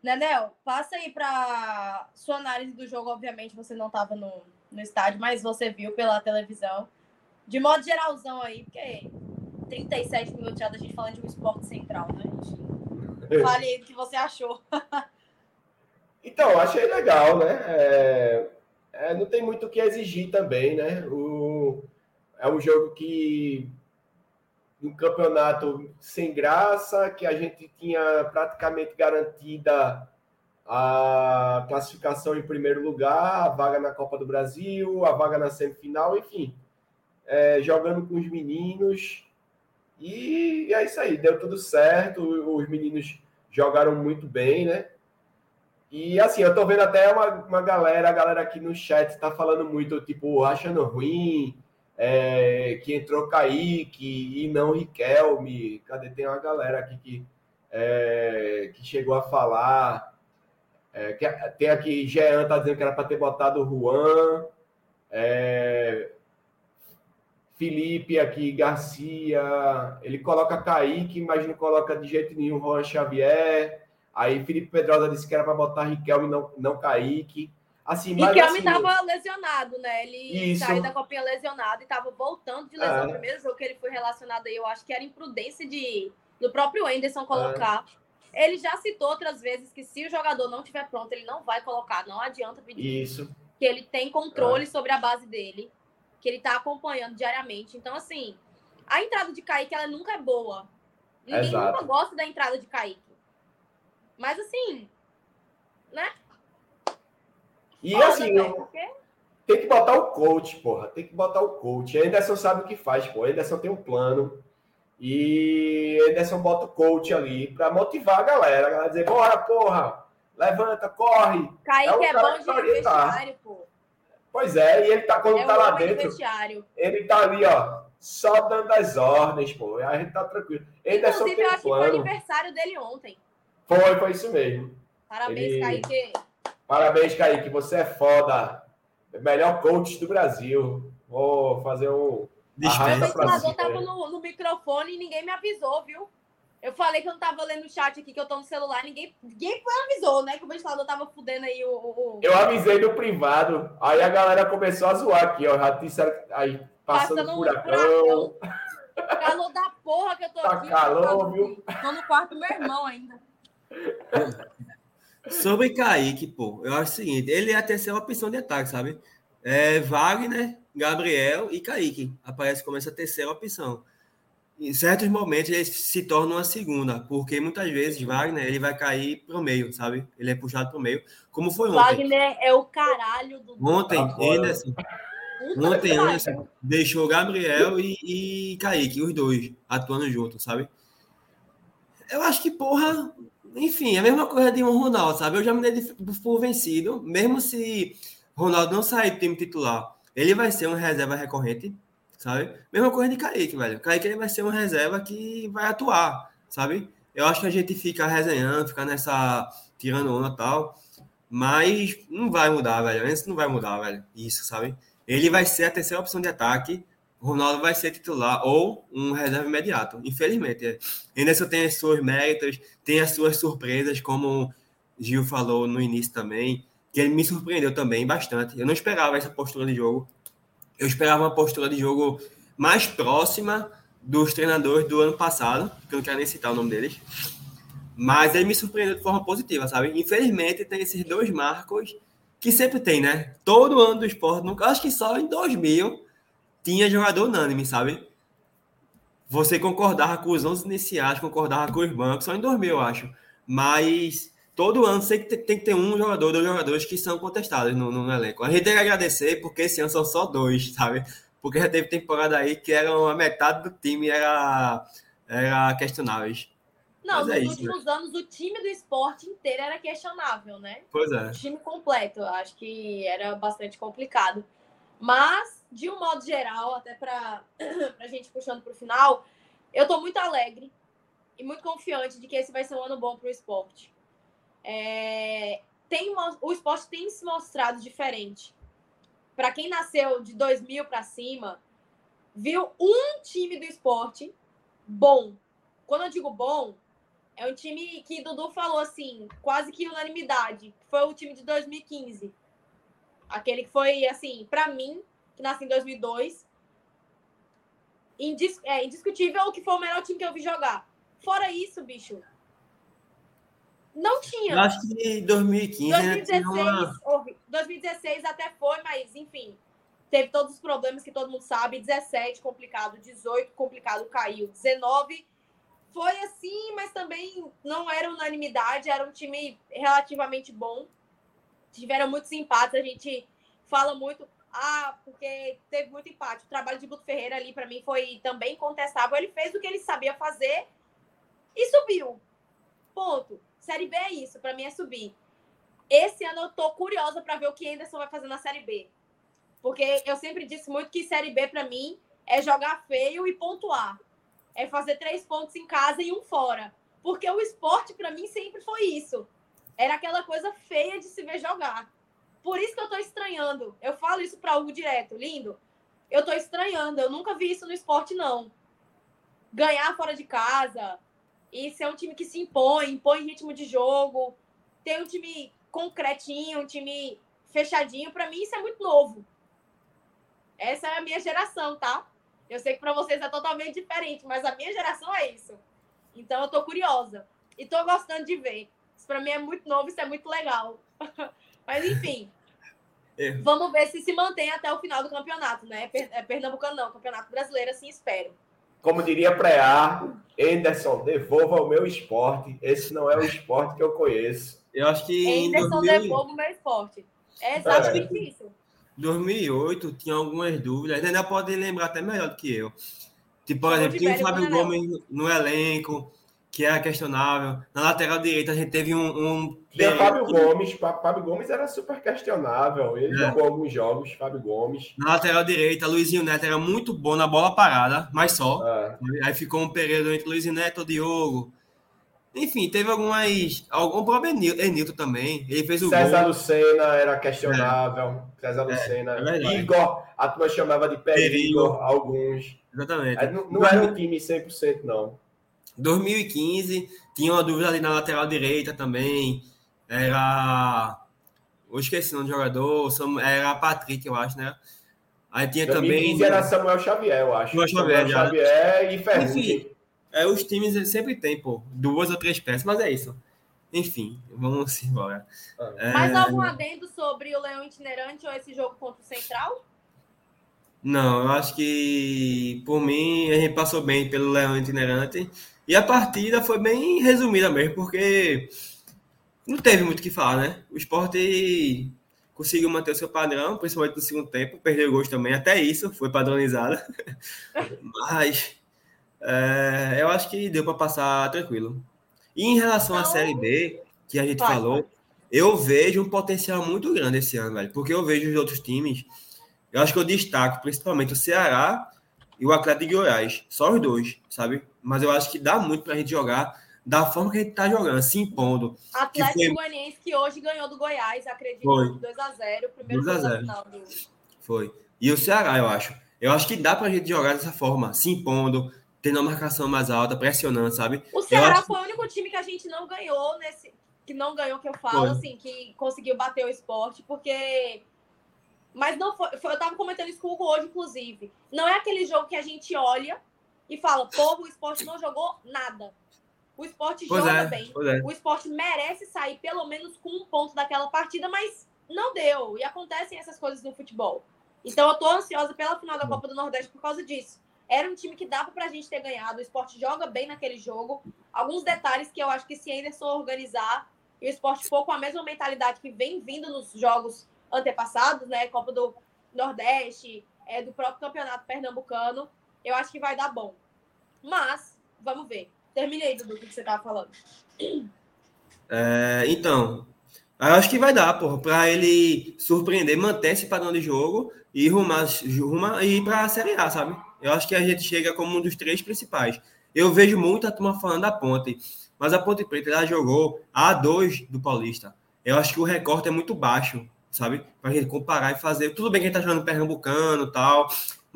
Nenel, passa aí para sua análise do jogo. Obviamente, você não estava no, no estádio, mas você viu pela televisão. De modo geralzão aí, porque 37 minutos já da gente falando de um esporte central, né, gente? Fale aí o que você achou. (laughs) então, achei legal, né? É, é, não tem muito o que exigir também, né? O, é um jogo que um campeonato sem graça, que a gente tinha praticamente garantida a classificação em primeiro lugar, a vaga na Copa do Brasil, a vaga na semifinal, enfim, é, jogando com os meninos. E é isso aí, deu tudo certo, os meninos jogaram muito bem, né? E assim, eu tô vendo até uma, uma galera, a galera aqui no chat tá falando muito, tipo, achando ruim, é, que entrou Kaique e não Riquelme. Cadê? Tem uma galera aqui que, é, que chegou a falar. É, que, tem aqui, Jean tá dizendo que era para ter botado o Juan. É, Felipe aqui, Garcia. Ele coloca Kaique, mas não coloca de jeito nenhum Juan Xavier. Aí Felipe Pedrosa disse que era para botar Riquelme e não, não Kaique. Assim, e que assim, estava lesionado, né? Ele isso. saiu da copinha lesionado e estava voltando de lesão. É. O primeiro jogo que ele foi relacionado aí, eu acho que era imprudência de do próprio Anderson colocar. É. Ele já citou outras vezes que se o jogador não estiver pronto, ele não vai colocar. Não adianta pedir. Isso. Que ele tem controle é. sobre a base dele, que ele está acompanhando diariamente. Então, assim, a entrada de Kaique, ela nunca é boa. Ninguém Exato. nunca gosta da entrada de Kaique. Mas, assim, né? E assim, eu... tem que botar o coach, porra. Tem que botar o coach. A Anderson sabe o que faz, pô. A Anderson tem um plano. E a Anderson bota o coach ali para motivar a galera. A galera dizer, bora, porra, levanta, corre. Kaique é, é bom de tá vestiário, pô. Pois é, e ele tá quando é tá lá dentro. Ele tá ali, ó, só dando as ordens, pô. A gente tá tranquilo. Anderson Inclusive, eu acho plano. que foi aniversário dele ontem. Foi, foi isso mesmo. Parabéns, ele... Kaique. Parabéns, Kaique. Você é foda. Melhor coach do Brasil. Vou fazer um. O ventilador tava no, no, microfone e ninguém me avisou, viu? Eu falei que eu não tava lendo o chat aqui, que eu tô no celular, ninguém, ninguém avisou, né? Que o ventilador tava fudendo aí o, o... Eu avisei no privado, aí a galera começou a zoar aqui, ó. Já disseram aí, passando, passando furacão. furacão. (laughs) calor da porra que eu tô Tá aqui. calor, viu? Tô no quarto do meu irmão ainda. Sobre Kaique, pô, eu acho o seguinte: ele é a terceira opção de ataque, sabe? É Wagner, Gabriel e Kaique. Aparece como essa terceira opção. Em certos momentos ele se torna uma segunda, porque muitas vezes Wagner ele vai cair pro meio, sabe? Ele é puxado pro meio, como foi ontem. Wagner é o caralho do. Ontem, Tá. Anderson, ontem. Anderson deixou Gabriel e, e Kaique, os dois, atuando juntos, sabe? Eu acho que, porra, enfim, é a mesma coisa de um Ronaldo, sabe? Eu já me dei de- por vencido, mesmo se Ronaldo não sair do time titular, ele vai ser uma reserva recorrente, sabe? Mesma coisa de Kaique, velho. Kaique ele vai ser uma reserva que vai atuar, sabe? Eu acho que a gente fica resenhando, fica nessa tirando onda tal, mas não vai mudar, velho. Isso não vai mudar, velho. Isso, sabe? Ele vai ser a terceira opção de ataque. Ronaldo vai ser titular ou um reserva imediato. Infelizmente. É. Anderson tem as suas méritos, tem as suas surpresas, como Gil falou no início também, que ele me surpreendeu também bastante. Eu não esperava essa postura de jogo. Eu esperava uma postura de jogo mais próxima dos treinadores do ano passado, que eu não quero nem citar o nome deles. Mas ele me surpreendeu de forma positiva, sabe? Infelizmente, tem esses dois marcos que sempre tem, né? Todo ano do esporte, nunca, acho que só em 2000 tinha jogador unânime, sabe? Você concordava com os 11 iniciais, concordava com os bancos, só em 2000, eu acho. Mas todo ano sempre tem, tem que ter um jogador, dois jogadores que são contestados no, no elenco. A gente tem que agradecer, porque esse ano são só dois, sabe? Porque já teve temporada aí que eram a metade do time era, era questionáveis. Não, Mas nos é isso, últimos anos o time do esporte inteiro era questionável, né? Pois é. O time completo, acho que era bastante complicado. Mas, de um modo geral, até para (clears throat) a gente puxando para o final, eu estou muito alegre e muito confiante de que esse vai ser um ano bom para o esporte. É, tem, o esporte tem se mostrado diferente. Para quem nasceu de 2000 para cima, viu um time do esporte bom. Quando eu digo bom, é um time que Dudu falou assim, quase que unanimidade. Foi o time de 2015. Aquele que foi, assim, pra mim, que nasci em 2002, indis é indiscutível que foi o melhor time que eu vi jogar. Fora isso, bicho, não tinha. Eu acho que em 2015 ainda tinha 2016, uma... horri- 2016 até foi, mas enfim, teve todos os problemas que todo mundo sabe. 17 complicado, 18 complicado, caiu. 19 foi assim, mas também não era unanimidade, era um time relativamente bom. Tiveram muitos empates, a gente fala muito, ah, porque teve muito empate. O trabalho de Guto Ferreira ali, para mim, foi também contestável. Ele fez o que ele sabia fazer e subiu. Ponto. Série B é isso, para mim é subir. Esse ano eu tô curiosa para ver o que Anderson vai fazer na Série B. Porque eu sempre disse muito que Série B, para mim, é jogar feio e pontuar. É fazer três pontos em casa e um fora. Porque o esporte, para mim, sempre foi isso. Era aquela coisa feia de se ver jogar. Por isso que eu tô estranhando. Eu falo isso para Hugo direto. Lindo, eu tô estranhando. Eu nunca vi isso no esporte, não. Ganhar fora de casa, e ser um time que se impõe, impõe ritmo de jogo, ter um time concretinho, um time fechadinho, para mim isso é muito novo. Essa é a minha geração, tá? Eu sei que para vocês é totalmente diferente, mas a minha geração é isso. Então eu tô curiosa e tô gostando de ver. Isso para mim é muito novo, isso é muito legal. (laughs) mas enfim, (laughs) É. vamos ver se se mantém até o final do campeonato, né? É Pernambucano não, Campeonato Brasileiro, assim espero. Como diria Preá, Anderson, devolva o meu esporte. Esse não é o esporte que eu conheço. Eu acho que Anderson 2000 devolve o meu esporte. É exatamente isso. 2008 tinha algumas dúvidas, ainda pode lembrar até melhor do que eu. Tipo, por exemplo, tinha o Fábio. Gomes no elenco, que era questionável. Na lateral direita a gente teve um. um Tinha período- Fábio Gomes. Fá- Fábio Gomes era super questionável. Ele É. jogou alguns jogos, Fábio Gomes. Na lateral direita, Luizinho Neto era muito bom na bola parada, mas só. É. Aí ficou um período entre Luizinho Neto e o Diogo. Enfim, teve algumas. Algum próprio Enil- Enilton também. Ele fez o César gol. Lucena era questionável. César Lucena. é. Igor, a turma chamava de Perigo, Perigo. alguns. Exatamente. Aí Não, não era um time 100%, não. 2015, tinha uma dúvida ali na lateral direita também. Era. Eu esqueci o nome do jogador, era Patrick, eu acho, né? Aí tinha 2015 também. era Samuel Xavier, eu acho. Samuel Xavier, Samuel Xavier e Ferrugem. Enfim, é, os times sempre tem, pô, duas ou três peças, mas é isso. Enfim, vamos embora. É... Mais algum adendo sobre o Leão Itinerante ou esse jogo contra o Central? Não, eu acho que, por mim, a gente passou bem pelo Leão Itinerante. E a partida foi bem resumida mesmo, porque não teve muito o que falar, né? O esporte conseguiu manter o seu padrão, principalmente no segundo tempo, perdeu gols também, até isso foi padronizado. (laughs) Mas é, eu acho que deu para passar tranquilo. E em relação à Série B, que a gente vai, falou, eu vejo um potencial muito grande esse ano, velho, porque eu vejo os outros times, eu acho que eu destaco principalmente o Ceará e o Atlético de Goiás, só os dois, sabe? Mas eu acho que dá muito para a gente jogar da forma que a gente tá jogando, se impondo. Atlético foi... Goianiense que hoje ganhou do Goiás, acredito, foi. 2x0, primeiro 2 a 0. Do... Foi. E o Ceará, eu acho. Eu acho que dá pra gente jogar dessa forma, se impondo, tendo uma marcação mais alta, pressionando, sabe? O Ceará foi o único time que a gente não ganhou nesse. Que não ganhou, que eu falo, foi. assim, que conseguiu bater o esporte, porque. Mas não foi, foi. Eu tava comentando isso com o Hugo hoje, inclusive. Não é aquele jogo que a gente olha e fala, pô, o esporte não jogou nada. O esporte pois joga é, bem. É. O esporte merece sair pelo menos com um ponto daquela partida, mas não deu. E acontecem essas coisas no futebol. Então eu tô ansiosa pela final da Copa do Nordeste por causa disso. Era um time que dava pra gente ter ganhado. O esporte joga bem naquele jogo. Alguns detalhes que eu acho que se Anderson organizar e o esporte for com a mesma mentalidade que vem vindo nos jogos antepassados, né? Copa do Nordeste, é, do próprio Campeonato Pernambucano, eu acho que vai dar bom. Mas, vamos ver. Terminei, Dudu, o que você tava falando. É, então, eu acho que vai dar, porra, para ele surpreender, manter esse padrão de jogo e rumar, rumar e ir para a Série A, sabe? Eu acho que a gente chega como um dos três principais. Eu vejo muita turma falando da Ponte, mas a Ponte Preta já jogou a 2 do Paulista. Eu acho que o recorte é muito baixo, sabe? Para a gente comparar e fazer. Tudo bem que a gente tá jogando Pernambucano e tal,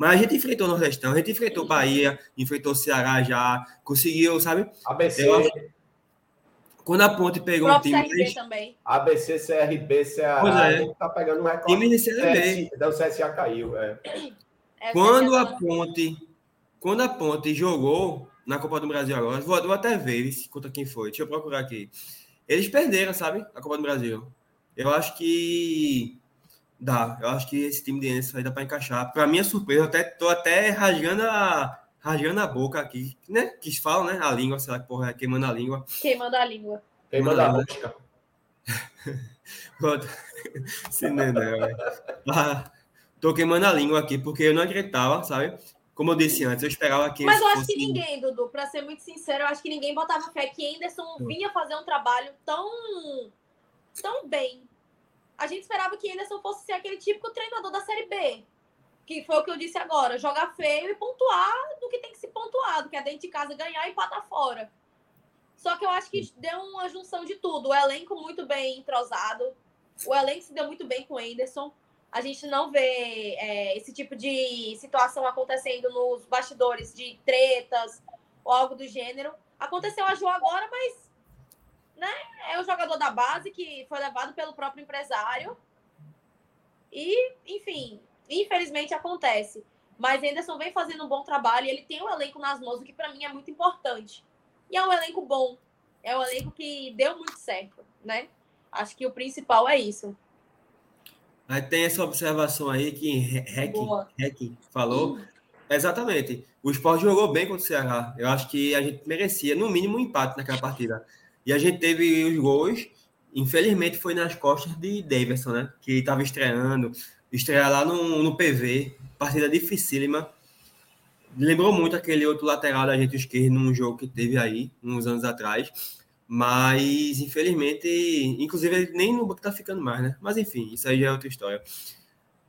mas a gente enfrentou o Nordestão, a gente enfrentou Bahia, enfrentou o Ceará já, conseguiu, sabe? ABC. Quando a Ponte pegou um time. CRB também. ABC, CRB, Ceará, pois é. a gente tá pegando um recorde. Time de CRB. CS, o CSA caiu. É. É, quando a Ponte. Quando a Ponte jogou na Copa do Brasil agora, vou, vou até ver conta quem foi. Deixa eu procurar aqui. Eles perderam, sabe? A Copa do Brasil. Eu acho que Dá, eu acho que esse time de Enzo aí dá para encaixar. Para minha surpresa, eu até, tô até rasgando a, rasgando a boca aqui, né? Que falam, né? A língua, sei lá que porra é, queimando a língua. Queimando a língua. Queimando a boca. (laughs) Pronto. (laughs) Se não, não, ah, Tô queimando a língua aqui, porque eu não acreditava, sabe? Como eu disse antes, eu esperava que. Mas eu acho fosse... que ninguém, Dudu, para ser muito sincero, eu acho que ninguém botava fé que Anderson vinha fazer um trabalho tão. tão bem a gente esperava que Anderson fosse ser aquele típico treinador da Série B. Que foi o que eu disse agora, jogar feio e pontuar do que tem que se pontuar, do que é dentro de casa ganhar e empatar fora. Só que eu acho que deu uma junção de tudo. O elenco muito bem entrosado, o elenco se deu muito bem com o Anderson. A gente não vê é, esse tipo de situação acontecendo nos bastidores de tretas ou algo do gênero. Aconteceu a Ju agora, mas né? É um jogador da base que foi levado pelo próprio empresário. E, enfim, infelizmente acontece. Mas Anderson vem fazendo um bom trabalho e ele tem um elenco nas mãos, o que para mim é muito importante. E é um elenco bom. É um elenco que deu muito certo, né? Acho que o principal é isso. Aí tem essa observação aí que Hack falou. Exatamente. O Sport jogou bem contra o Ceará. Eu acho que a gente merecia, no mínimo, um empate naquela partida. E a gente teve os gols, infelizmente foi nas costas de Davidson, né? Que estava estreando, estrear lá no, no PV, partida dificílima. Lembrou muito aquele outro lateral da gente esquerdo num jogo que teve aí, uns anos atrás. Mas, infelizmente, inclusive ele nem no banco tá ficando mais, né? Mas enfim, isso aí já é outra história.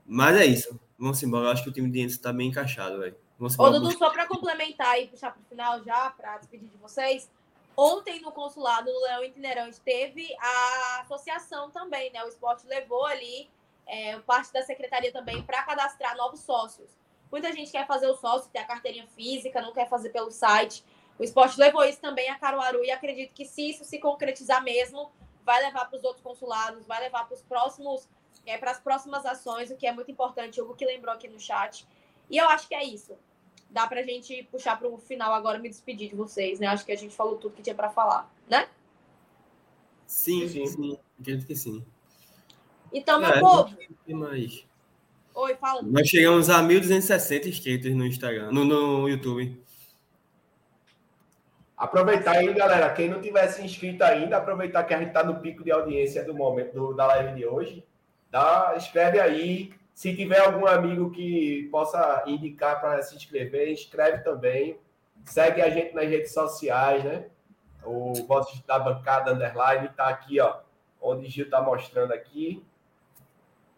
Mas é isso. Vamos embora. Eu acho que o time de Enzo tá bem encaixado, velho. Ô, Dudu, só para complementar e puxar para o final já, para despedir de vocês. Ontem, no consulado do Leão Itinerante, teve a associação também, né? O esporte levou ali é, parte da secretaria também para cadastrar novos sócios. Muita gente quer fazer o sócio, ter a carteirinha física, não quer fazer pelo site. O esporte levou isso também a Caruaru e acredito que se isso se concretizar mesmo, vai levar para os outros consulados, vai levar para os próximos é, para as próximas ações, o que é muito importante, o que lembrou aqui no chat. E eu acho que é isso. Dá para a gente puxar para o final agora, me despedir de vocês, né? Acho que a gente falou tudo que tinha para falar, né? Sim, sim, sim. Acredito que sim. Então, meu é, povo. Mais. Oi, fala. Nós chegamos a 1.260 inscritos no Instagram, no, no YouTube. Aproveitar aí, galera, quem não tivesse inscrito ainda, aproveitar que a gente está no pico de audiência do momento do, da live de hoje. Dá, escreve aí. Se tiver algum amigo que possa indicar para se inscrever, inscreve também. Segue a gente nas redes sociais, né? O Vozes da Bancada Underline está aqui, ó. Onde o Gil está mostrando aqui.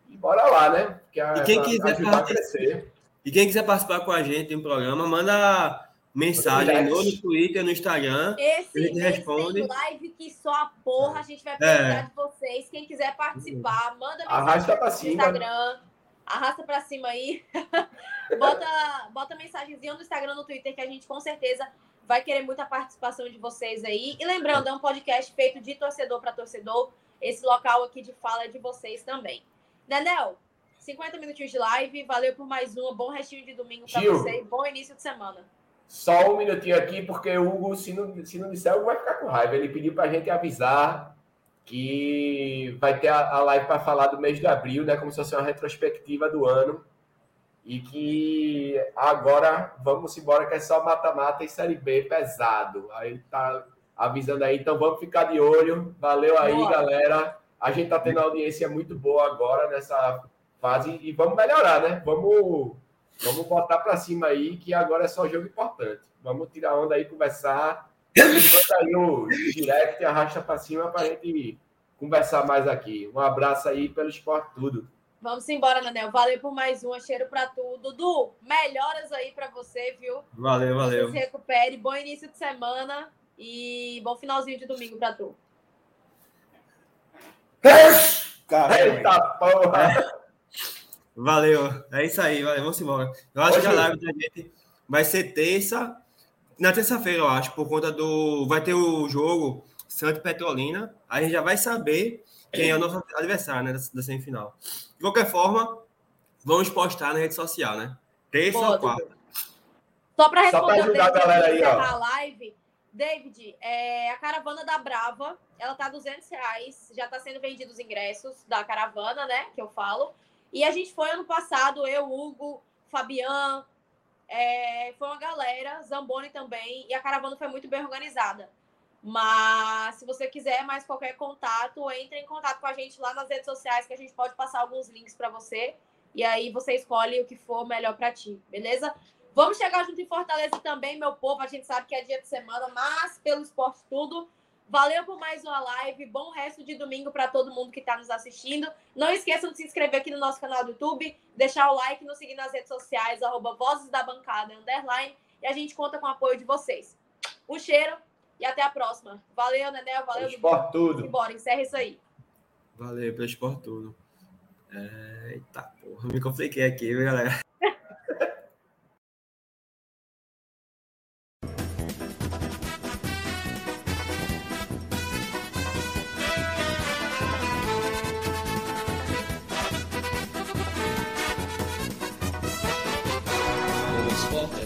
E bora lá, né? Que a, e quem quiser participar, E quem quiser participar com a gente no programa, manda mensagem no, no Twitter, no Instagram. Esse, a gente responde. Esse live que só a porra, a gente vai precisar é. de vocês. Quem quiser participar, manda mensagem Arrasta cima. no Instagram. Arrasta pra cima aí. (laughs) bota, bota mensagenzinha no Instagram, no Twitter, que a gente com certeza vai querer muita participação de vocês aí. E lembrando, é um podcast feito de torcedor para torcedor. Esse local aqui de fala é de vocês também. Nenel, 50 minutinhos de live. Valeu por mais uma. Bom restinho de domingo para você. Bom início de semana. Só um minutinho aqui, porque o Hugo, se não, se não disser, o Hugo vai ficar com raiva. Ele pediu para a gente avisar que vai ter a, a live para falar do mês de abril, né? Como se fosse uma retrospectiva do ano. E que agora vamos embora, que é só mata-mata e Série B pesado. Aí tá avisando aí, então vamos ficar de olho. Valeu aí, galera. A gente tá tendo uma audiência muito boa agora nessa fase e vamos melhorar, né? Vamos, vamos botar para cima aí, que agora é só jogo importante. Vamos tirar onda aí, conversar. Bota aí o direct arrasta para cima para a gente conversar mais aqui. Um abraço aí pelo esporte tudo. Vamos embora, Nanel. Valeu por mais uma. Cheiro para tudo. Dudu, melhoras aí para você, viu? Valeu, valeu. se recupere. Bom início de semana e bom finalzinho de domingo para tu. Eita porra! Valeu. É isso aí, valeu. Vamos embora. Eu acho Hoje... que a live da gente vai ser terça. Na terça-feira, eu acho, por conta do. Vai ter o jogo Santo Petrolina. Aí a gente já vai saber quem é o nosso adversário, né? Da, da semifinal. De qualquer forma, vamos postar na rede social, né? Terça ou quarta. Só para responder Só ajudar a galera aí, ó. a live, David, é, a caravana da Brava, ela tá 200 reais, já tá sendo vendidos os ingressos da caravana, né, que eu falo. E a gente foi ano passado, eu, Hugo, Fabian, é, foi uma galera, Zamboni também, e a caravana foi muito bem organizada. Mas se você quiser mais qualquer contato, entre em contato com a gente lá nas redes sociais, que a gente pode passar alguns links para você. E aí você escolhe o que for melhor para ti, beleza? Vamos chegar junto em Fortaleza também, meu povo. A gente sabe que é dia de semana, mas pelo esporte tudo. Valeu por mais uma live. Bom resto de domingo para todo mundo que está nos assistindo. Não esqueçam de se inscrever aqui no nosso canal do YouTube, deixar o like, nos seguir nas redes sociais, arroba Vozes da Bancada, underline. E a gente conta com o apoio de vocês. Um cheiro e até a próxima. Valeu, Nenel. Valeu, Esporte tudo. Bora, encerra isso aí. Valeu pelo esporte tudo. Eita porra, me compliquei aqui, viu, galera?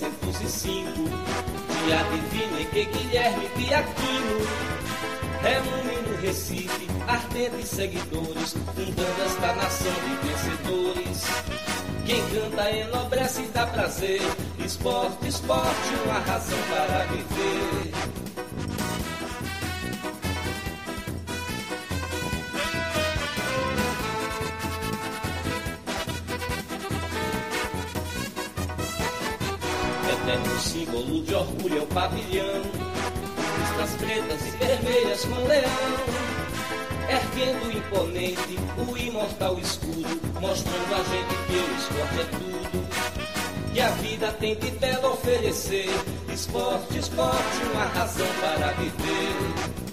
1905, dia divino em que Guilherme Piaquino reúne no Recife ardentes seguidores, fundando esta nação de vencedores. Quem canta enobrece e dá prazer, esporte, esporte, uma razão para viver. Símbolo de orgulho é o pavilhão, listras pretas e vermelhas com leão. erguendo imponente o imortal escudo, mostrando a gente que o esporte é tudo. Que a vida tem de belo oferecer, esporte, esporte, uma razão para viver.